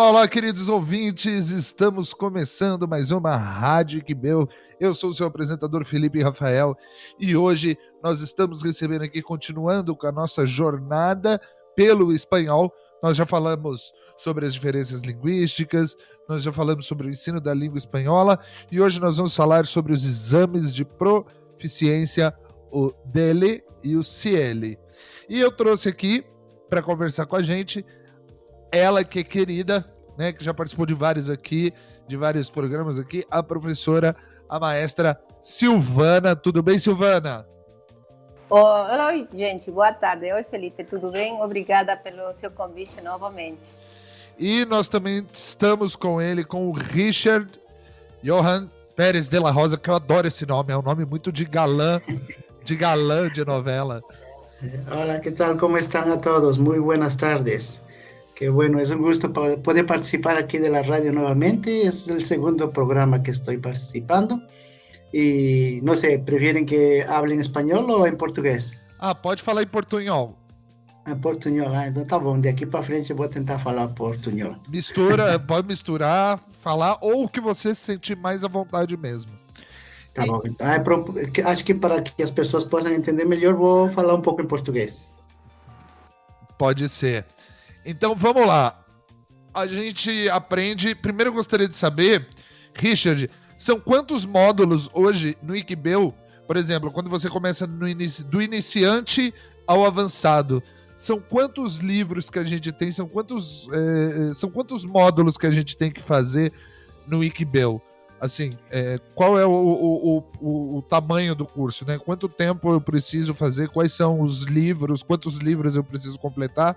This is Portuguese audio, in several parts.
Olá, olá, queridos ouvintes. Estamos começando mais uma Rádio Quibel. Eu sou o seu apresentador Felipe Rafael e hoje nós estamos recebendo aqui, continuando com a nossa jornada pelo espanhol. Nós já falamos sobre as diferenças linguísticas, nós já falamos sobre o ensino da língua espanhola e hoje nós vamos falar sobre os exames de proficiência, o DELE e o CIELE. E eu trouxe aqui para conversar com a gente ela que é querida, né, que já participou de vários aqui, de vários programas aqui, a professora, a maestra Silvana. Tudo bem, Silvana? Oi, gente, boa tarde. Oi, Felipe, tudo bem? Obrigada pelo seu convite novamente. E nós também estamos com ele, com o Richard Johan Pérez de la Rosa, que eu adoro esse nome, é um nome muito de galã, de galã de novela. Olá, que tal? Como estão a todos? Muito buenas tardes. Que bueno, es un gusto poder participar aquí de la radio nuevamente. Es el segundo programa que estoy participando. E não sei, preferem que hable em espanhol ou em português? Ah, pode falar em portunhol. Em portunhol, ah, então tá bom. Daqui para frente eu vou tentar falar portunhol. Mistura, pode misturar, falar ou o que você sentir mais à vontade mesmo. Tá e... bom. Ah, é acho que para que as pessoas possam entender melhor, vou falar um pouco em português. Pode ser. Então vamos lá. A gente aprende. Primeiro eu gostaria de saber, Richard, são quantos módulos hoje no Iqbel, por exemplo, quando você começa inici do iniciante ao avançado, são quantos livros que a gente tem, são quantos, é, são quantos módulos que a gente tem que fazer no Iqbel? Assim, é, qual é o, o, o, o, tamanho do curso, né? Quanto tempo eu preciso fazer? Quais são os livros? Quantos livros eu preciso completar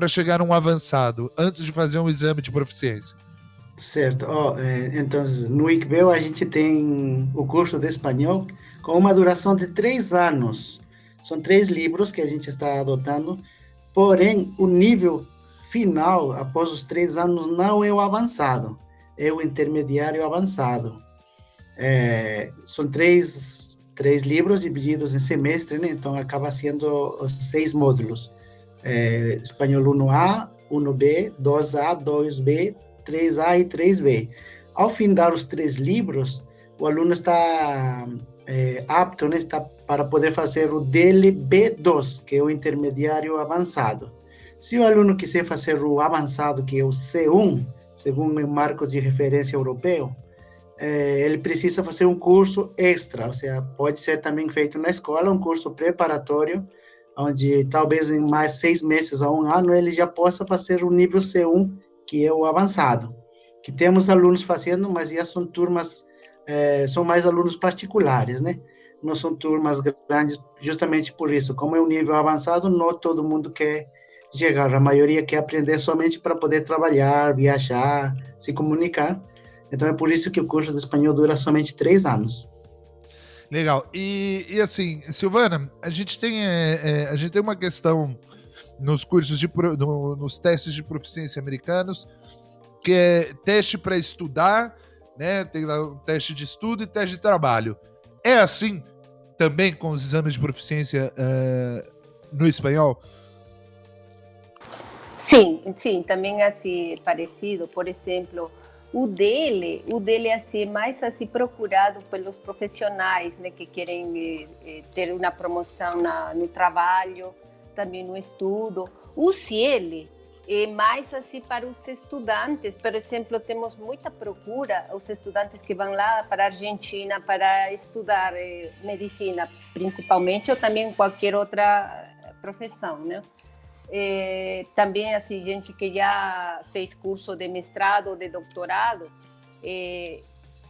para chegar a um avançado antes de fazer um exame de proficiência? Certo. Oh, então, no ICBEL a gente tem o curso de espanhol com uma duração de três anos. São três livros que a gente está adotando, porém, o nível final, após os três anos, não é o avançado, é o intermediário avançado. É, são três, três livros divididos em semestre, né? então acaba sendo seis módulos. É, espanhol 1A, 1B, 2A, 2B, 3A e 3B. Ao findar os três livros, o aluno está é, apto né, está para poder fazer o DLB2, que é o intermediário avançado. Se o aluno quiser fazer o avançado, que é o C1, segundo marcos de referência europeu, é, ele precisa fazer um curso extra, ou seja, pode ser também feito na escola, um curso preparatório, onde talvez em mais seis meses a um ano ele já possa fazer o nível C1 que é o avançado, que temos alunos fazendo, mas já são turmas, é, são mais alunos particulares, né? Não são turmas grandes, justamente por isso. Como é um nível avançado, não todo mundo quer chegar, a maioria quer aprender somente para poder trabalhar, viajar, se comunicar. Então é por isso que o curso de espanhol dura somente três anos. Legal. E, e assim, Silvana, a gente tem, é, é, a gente tem uma questão nos cursos de no, nos testes de proficiência americanos, que é teste para estudar, né? Tem lá um teste de estudo e teste de trabalho. É assim também com os exames de proficiência uh, no espanhol? Sim, sim, também é assim parecido. Por exemplo, o dele, o dele é assim mais assim procurado pelos profissionais, né, que querem eh, eh ter uma promoção na, no trabalho também no estudo. Use ele é mais assim para os estudantes. Por exemplo, temos muita procura os estudantes que vão lá para a Argentina para estudar eh, medicina, principalmente, ou também qualquer outra profissão, né? Eh, também assim gente que já fez curso de mestrado ou de doutorado eh,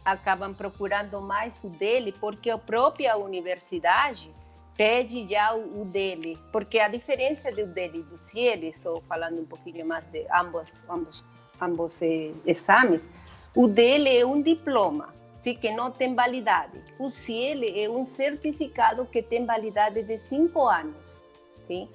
acabam procurando mais o dele porque a própria universidade pede já o, dele, porque a diferença do dele e do CIELE, só falando um pouquinho mais de ambos, ambos, ambos eh, exames, o dele é um diploma, sim, que não tem validade. O CIELE é um certificado que tem validade de cinco anos, sim.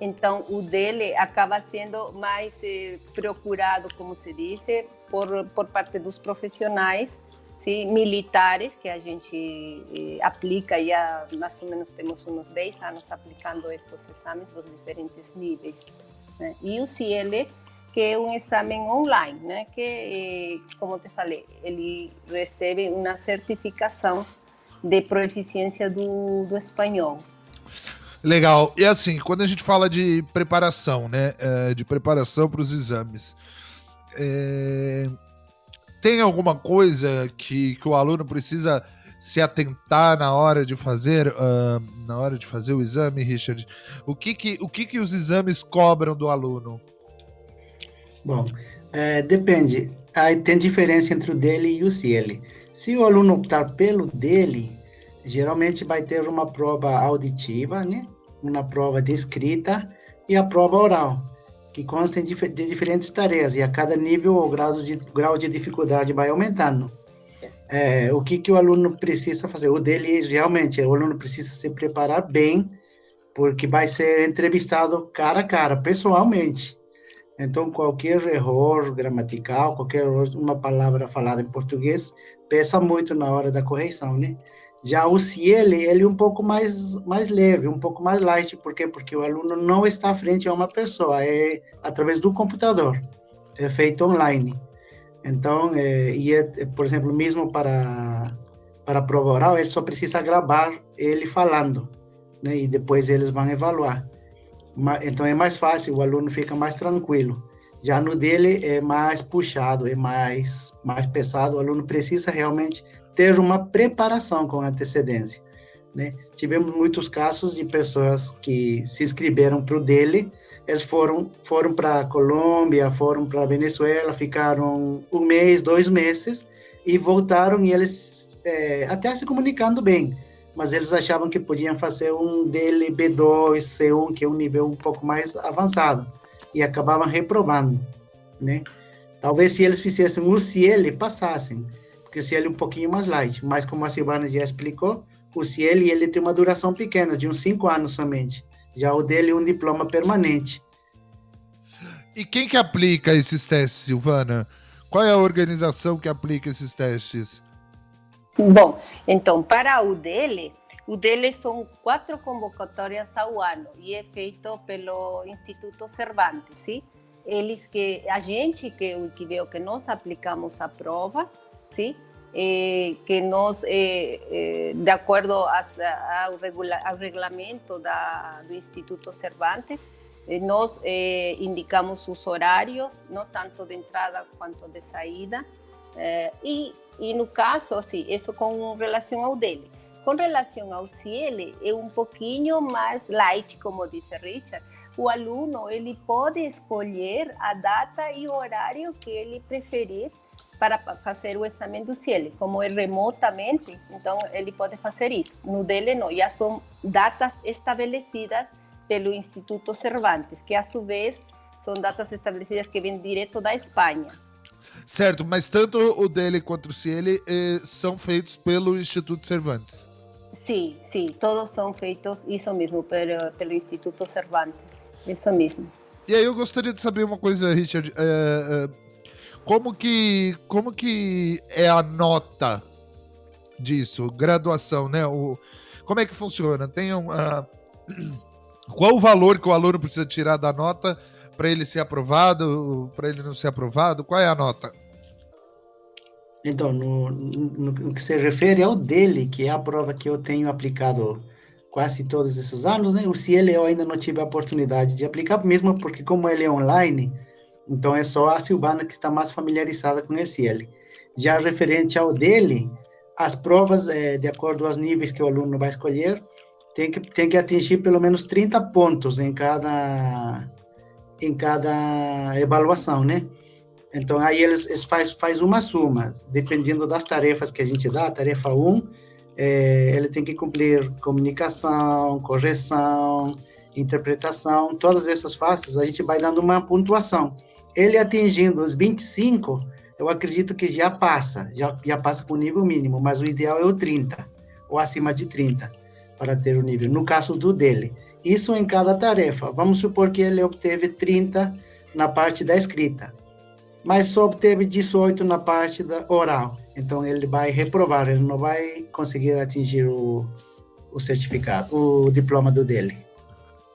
Então, o dele acaba sendo mais eh, procurado, como se diz, por, por parte dos profissionais sim, militares que a gente eh, aplica já mais ou menos temos uns 10 anos aplicando estes exames dos diferentes níveis. Né? E o CIEL que é um exame online, né? Que, eh, como te falei, ele recebe uma certificação de proficiência do, do espanhol. Legal. E assim, quando a gente fala de preparação, né? É, de preparação para os exames, é, tem alguma coisa que, que o aluno precisa se atentar na hora de fazer uh, na hora de fazer o exame, Richard? O que que, o que, que os exames cobram do aluno? Bom, é, depende. Aí tem diferença entre o dele e o CL. Se o aluno optar pelo dele, geralmente vai ter uma prova auditiva, né? Uma prova de escrita e a prova oral, que consta de, diferentes tarefas e a cada nível o grau de, grau de dificuldade vai aumentando. É, o que, que o aluno precisa fazer? O dele, realmente, o aluno precisa se preparar bem, porque vai ser entrevistado cara a cara, pessoalmente. Então, qualquer erro gramatical, qualquer uma palavra falada em português, pesa muito na hora da correção, né? Já o Ciel, ele é um pouco mais, mais leve, um pouco mais light, por quê? Porque o aluno não está frente a uma pessoa, é através do computador, é feito online. Então, é, e é, por exemplo, mesmo para para a prova oral, ele só precisa gravar ele falando, né? E depois eles vão evaluar. Então é mais fácil, o aluno fica mais tranquilo. Já no dele é mais puxado, é mais mais pesado. O aluno precisa realmente ter uma preparação com antecedência. Né? Tivemos muitos casos de pessoas que se inscreveram para o dele, eles foram foram para Colômbia, foram para Venezuela, ficaram um mês, dois meses e voltaram e eles é, até se comunicando bem, mas eles achavam que podiam fazer um dele B2, C1, que é um nível um pouco mais avançado e acabavam reprovando, né? Talvez se eles fizessem o CIEL, passassem, porque o CIEL é um pouquinho mais light, mas como a Silvana já explicou, o CIEL ele tem uma duração pequena, de uns cinco anos somente. Já o dele é um diploma permanente. E quem que aplica esses testes, Silvana? Qual é a organização que aplica esses testes? Bom, então, para o dele, o dele são quatro convocatórias ao ano e é feito pelo Instituto Cervantes, sim? Eles que a gente que o que veio que nós aplicamos a prova, sim? Eh, que nós, eh, eh, de acordo ao, regula ao da, do Instituto Cervantes, nós indicamos os horários, não tanto de entrada quanto de saída, e, e no caso, assim, isso com relação ao dele. Com relação ao CIEL, é um pouquinho mais light, como disse Richard. O aluno ele pode escolher a data e o horário que ele preferir para fazer o exame do CIEL. Como é remotamente, então ele pode fazer isso. No dele não, já são datas estabelecidas pelo Instituto Cervantes, que a sua vez são datas estabelecidas que vêm direto da Espanha. Certo, mas tanto o dele quanto o CIEL eh, são feitos pelo Instituto Cervantes. Sim, sim, todos são feitos, isso mesmo, pelo, pelo Instituto Cervantes, isso mesmo. E aí eu gostaria de saber uma coisa, Richard. É, é, como que como que é a nota disso, graduação, né? O, como é que funciona? Tem um, uh, qual o valor que o aluno precisa tirar da nota para ele ser aprovado, para ele não ser aprovado? Qual é a nota? Então, no, no, no, que se refere ao dele, que é a prova que eu tenho aplicado quase todos esses anos, né? O eu ainda não tive a oportunidade de aplicar, mesmo porque como ele é online, então é só a Silvana que está mais familiarizada com esse L. Já referente ao dele, as provas, é, de acordo aos níveis que o aluno vai escolher, tem que, tem que atingir pelo menos 30 pontos em cada, em cada avaliação, né? Então, aí eles, eles faz, faz uma soma, dependendo das tarefas que a gente dá, tarefa 1, é, ele tem que cumprir comunicação, correção, interpretação, todas essas faces, a gente vai dando uma pontuação ele atingindo os 25, eu acredito que já passa, já, já passa com o nível mínimo, mas o ideal é o 30, ou acima de 30, para ter o nível, no caso do dele. Isso em cada tarefa. Vamos supor que ele obteve 30 na parte da escrita, mas só obteve 18 na parte da oral. Então ele vai reprovar, ele não vai conseguir atingir o, o certificado, o diploma do dele.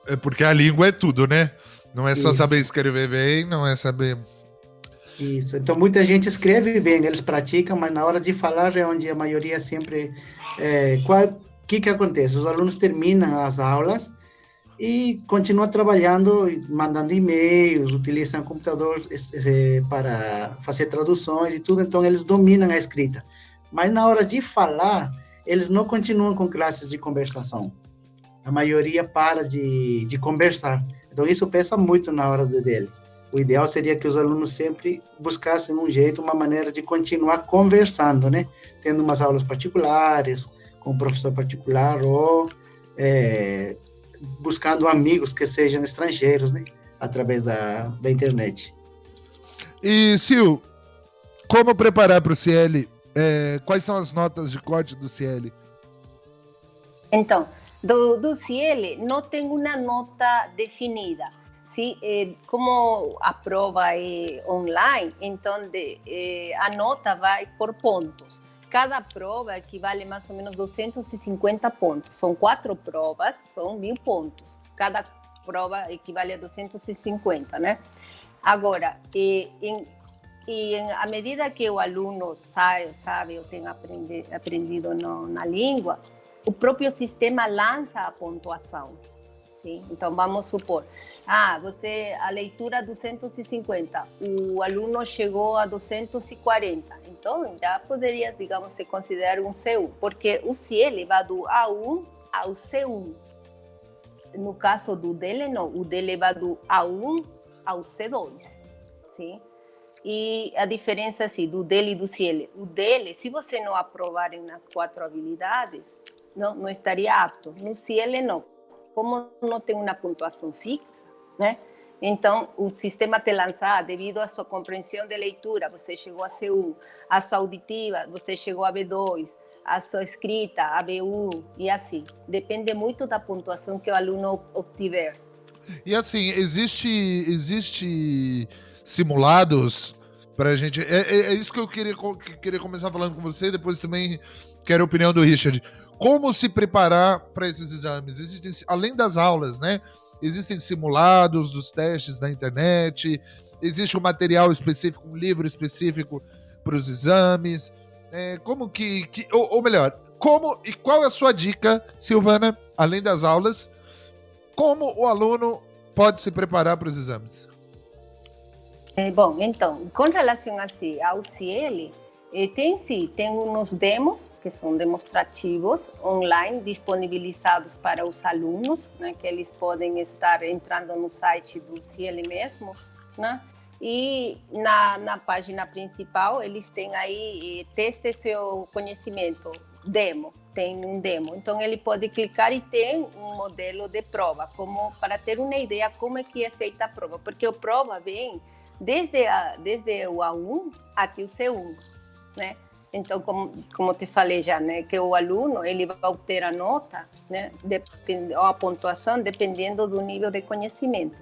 É porque a língua é tudo, né? Não é só Isso. saber escrever bem, não é saber. Isso. Então muita gente escreve bem, eles praticam, mas na hora de falar é onde a maioria sempre. É, qual que que acontece? Os alunos terminam as aulas e continuam trabalhando, mandando e-mails, utilizam computador para fazer traduções e tudo, então eles dominam a escrita. Mas na hora de falar, eles não continuam com classes de conversação. A maioria para de, de conversar. Então isso pesa muito na hora dele. O ideal seria que os alunos sempre buscassem um jeito, uma maneira de continuar conversando, né? Tendo umas aulas particulares, com um professor particular ou é, buscando amigos que sejam estrangeiros, né? Através da, da internet. E, Sil, como preparar para o CL? É, quais são as notas de corte do CL? Então, do, do CL não tem uma nota definida. Se, eh, como a prova é online, então de, eh, a nota vai por pontos. Cada prova equivale mais ou menos 250 pontos. São quatro provas, são mil pontos. Cada prova equivale a 250, né? Agora, e, em, e em, à medida que o aluno sabe, sabe ou tem aprendi, aprendido no, na língua, o próprio sistema lança a pontuação. Sim? Então, vamos supor, ah, você, a leitura 250, o aluno chegou a 240, então já poderia, digamos, se considerar um C1, porque o CIEL vai do A1 ao C1. No caso do dele, não, o dele vai do A1 ao C2, sim? E a diferença, assim, do dele e do CIEL, o dele, se você não aprovar nas quatro habilidades, não, não estaria apto. No CIEL, não. Como não tem uma pontuação fixa, né? Então, o sistema te lança, devido à sua compreensão de leitura, você chegou a C1, a sua auditiva, você chegou a B2, a sua escrita, a B1, e assim. Depende muito da pontuação que o aluno obtiver. E assim, existe, existe simulados para a gente. É, é, é, isso que eu queria, que queria começar falando com você, depois também quero a opinião do Richard. Como se preparar para esses exames? Existem, além das aulas, né? existem simulados dos testes na internet, existe um material específico, um livro específico para os exames. É, como que, que ou, ou, melhor, como e qual é a sua dica, Silvana, além das aulas, como o aluno pode se preparar para os exames? É, bom, então, com relação assim, ao CIEL, e tem sim, tem uns demos, que são demonstrativos online, disponibilizados para os alunos, né, que eles podem estar entrando no site do CIEL mesmo, né? E na, na página principal, eles têm aí, teste seu conhecimento, demo, tem um demo. Então, ele pode clicar e tem um modelo de prova, como para ter uma ideia como é que é feita a prova, porque a prova vem desde, a, desde o A1 até o C1 né? Então, como, como te falei já, né, que o aluno ele vai obter a nota, né, depend, ou a pontuação dependendo do nível de conhecimento.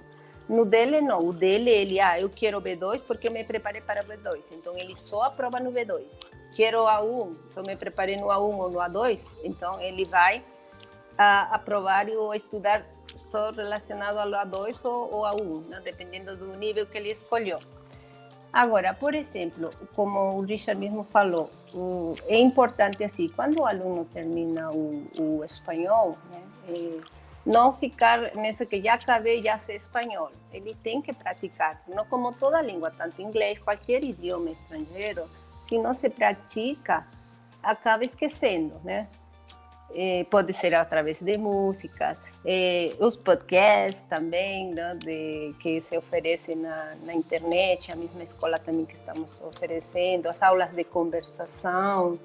No dele não, o dele ele, ah, eu quero B2 porque me preparei para B2, então ele só aprova no B2. Quero A1, então me preparei no A1 ou no A2, então ele vai a, aprovar ou estudar só relacionado ao A2 ou, ou A1, né, dependendo do nível que ele escolheu. Agora, por exemplo, como o Richard mesmo falou, é importante assim, quando o aluno termina o, o espanhol, né, é, não ficar nessa que já acabei, já sei espanhol. Ele tem que praticar, não como toda língua, tanto inglês, qualquer idioma estrangeiro, se não se pratica, acaba esquecendo, né? É, pode ser através de músicas, é, os podcasts também, né, de, que se oferecem na, na, internet, a mesma escola também que estamos oferecendo, as aulas de conversação,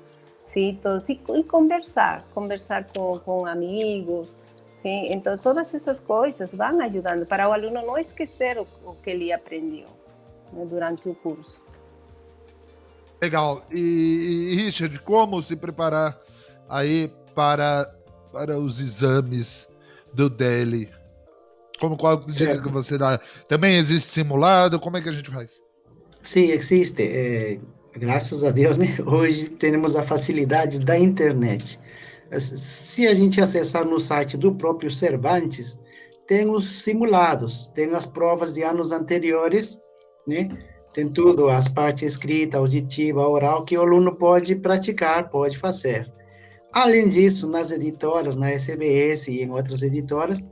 sim, todo, e conversar, conversar com, com amigos, sim, então todas essas coisas vão ajudando para o aluno não esquecer o, o que ele aprendeu né, durante o curso. Legal. E, e Richard, como se preparar aí para, para os exames do Delhi? Como qual dica que você dá? Também existe simulado? Como é que a gente faz? Sim, existe. É, graças a Deus, né? Hoje temos a facilidade da internet. Se a gente acessar no site do próprio Cervantes, tem os simulados, tem as provas de anos anteriores, né? Tem tudo, as partes escrita, auditiva, oral, que o aluno pode praticar, pode fazer. Além disso, nas editoras, na SBS e em outras editoras,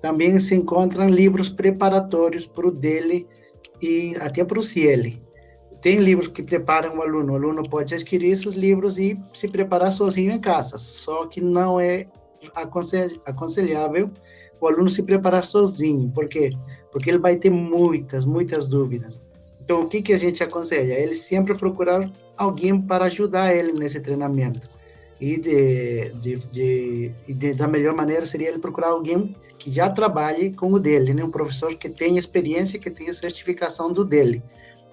também se encontram livros preparatórios para o dele e até para o CIEL. Tem livros que preparam o aluno, o aluno pode adquirir esses livros e se preparar sozinho em casa, só que não é aconselhável o aluno se preparar sozinho, por quê? Porque ele vai ter muitas, muitas dúvidas. Então, o que, que a gente aconselha? Ele sempre procurar alguém para ajudar ele nesse treinamento. E, de, de, de, de, da melhor maneira seria ele procurar alguém que já trabalhe com o dele, né? um professor que tenha experiência, que tenha certificação do dele.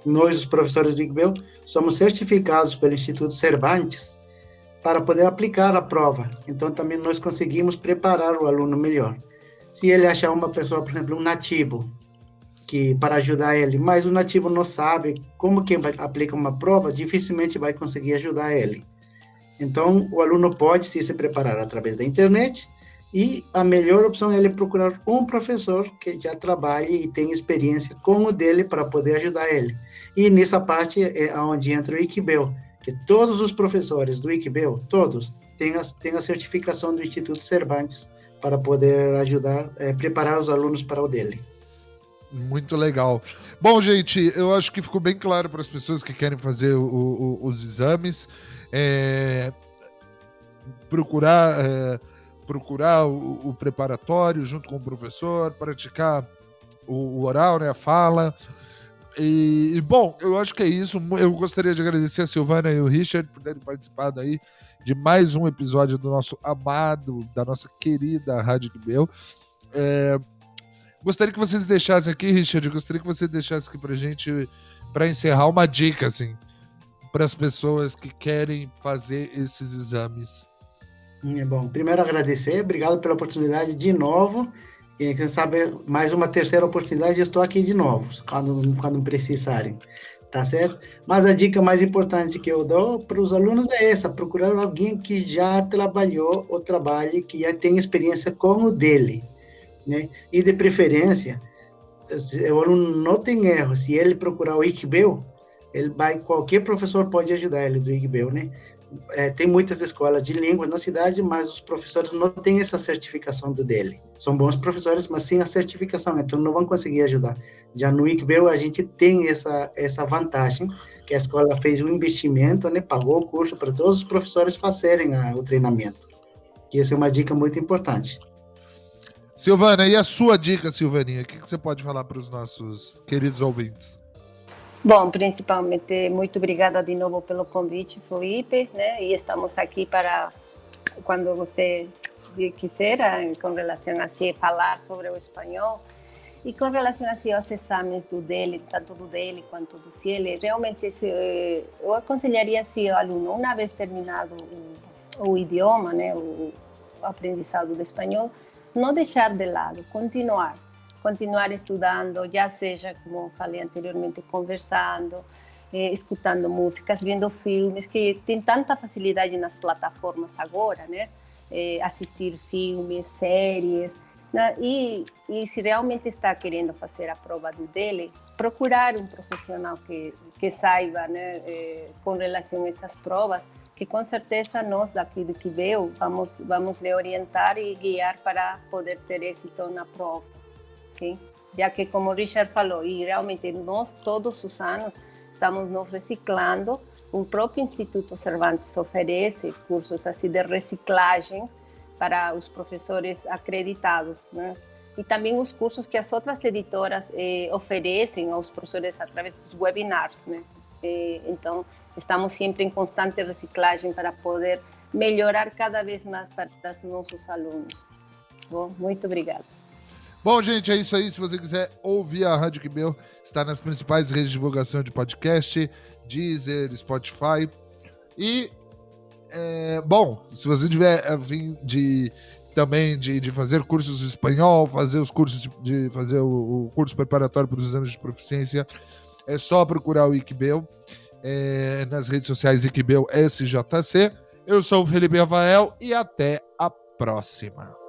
Nós, os professores do IGBEL, somos certificados pelo Instituto Cervantes para poder aplicar a prova. Então, também nós conseguimos preparar o aluno melhor. Se ele achar uma pessoa, por exemplo, um nativo, que para ajudar ele, mas o nativo não sabe como que aplica uma prova, dificilmente vai conseguir ajudar ele. Então, o aluno pode sim, se preparar através da internet e a melhor opção é ele procurar um professor que já trabalhe e tenha experiência com o dele para poder ajudar ele. E nessa parte é onde entra o IQBEL, que todos os professores do IQBEL, todos, têm a, têm a certificação do Instituto Cervantes para poder ajudar, é, preparar os alunos para o dele. Muito legal. Bom, gente, eu acho que ficou bem claro para as pessoas que querem fazer o, o, os exames. É, procurar é, procurar o, o, preparatório junto com o professor, praticar o, o oral, né, a fala. E, e, bom, eu acho que é isso. Eu gostaria de agradecer a Silvana e o Richard por terem participado aí de mais um episódio do nosso amado, da nossa querida Rádio Meu. É, Gostaria que vocês deixassem aqui, Richard, gostaria que você deixasse aqui pra gente, para encerrar, uma dica, assim, para as pessoas que querem fazer esses exames. É bom, primeiro agradecer, obrigado pela oportunidade de novo. E quem sabe mais uma terceira oportunidade, eu estou aqui de novo, quando, quando precisarem, tá certo? Mas a dica mais importante que eu dou para os alunos é essa: procurar alguém que já trabalhou ou trabalhe, que já tem experiência com o dele, né? E de preferência, o aluno não tem erro, se ele procurar o ICBEL, ele vai, qualquer professor pode ajudar ele do ICBEL, né? É, tem muitas escolas de língua na cidade, mas os professores não têm essa certificação do dele. São bons professores, mas sem a certificação, então não vão conseguir ajudar. Já no ICBEL a gente tem essa essa vantagem, que a escola fez um investimento, né, pagou o curso para todos os professores fazerem a, o treinamento. Que essa é uma dica muito importante. Silvana, e a sua dica, Silvaninha? O que, você pode falar para os nossos queridos ouvintes? Bom, principalmente, muito obrigada de novo pelo convite, Felipe, né? E estamos aqui para, quando você quiser, com relação a se falar sobre o espanhol. E com relação assim, aos exames do dele, tanto do dele quanto do CIEL, realmente eh, eu aconselharia se o aluno, uma vez terminado o, o idioma, né, o aprendizado do espanhol, não deixar de lado, continuar, continuar estudando, já seja, como falei anteriormente, conversando, eh, escutando músicas, vendo filmes, que tem tanta facilidade nas plataformas agora, né? Eh, assistir filmes, séries, né? e, e se realmente está querendo fazer a prova do dele, procurar um profissional que, que saiba né, eh, com relação a essas provas, que com certeza nós daqui do Quibeu vamos vamos lhe orientar e guiar para poder ter êxito na prova, sim? Já que como o Richard falou, e realmente nós todos os anos estamos nos reciclando, o próprio Instituto Cervantes oferece cursos assim de reciclagem para os professores acreditados, né? E também os cursos que as outras editoras eh, oferecem aos professores através dos webinars, né? Então, estamos sempre em constante reciclagem para poder melhorar cada vez mais para os nossos alunos. Bom, muito obrigada. Bom, gente, é isso aí. Se você quiser ouvir a Rádio Quibel, está nas principais redes de divulgação de podcast, Deezer, Spotify. E, é, bom, se você tiver a fim de também de, de fazer cursos de espanhol, fazer os cursos de, de fazer o, o, curso preparatório para os exames de proficiência, é só procurar o Iquibel é, nas redes sociais Iquibel SJC. Eu sou o Felipe Rafael e até a próxima.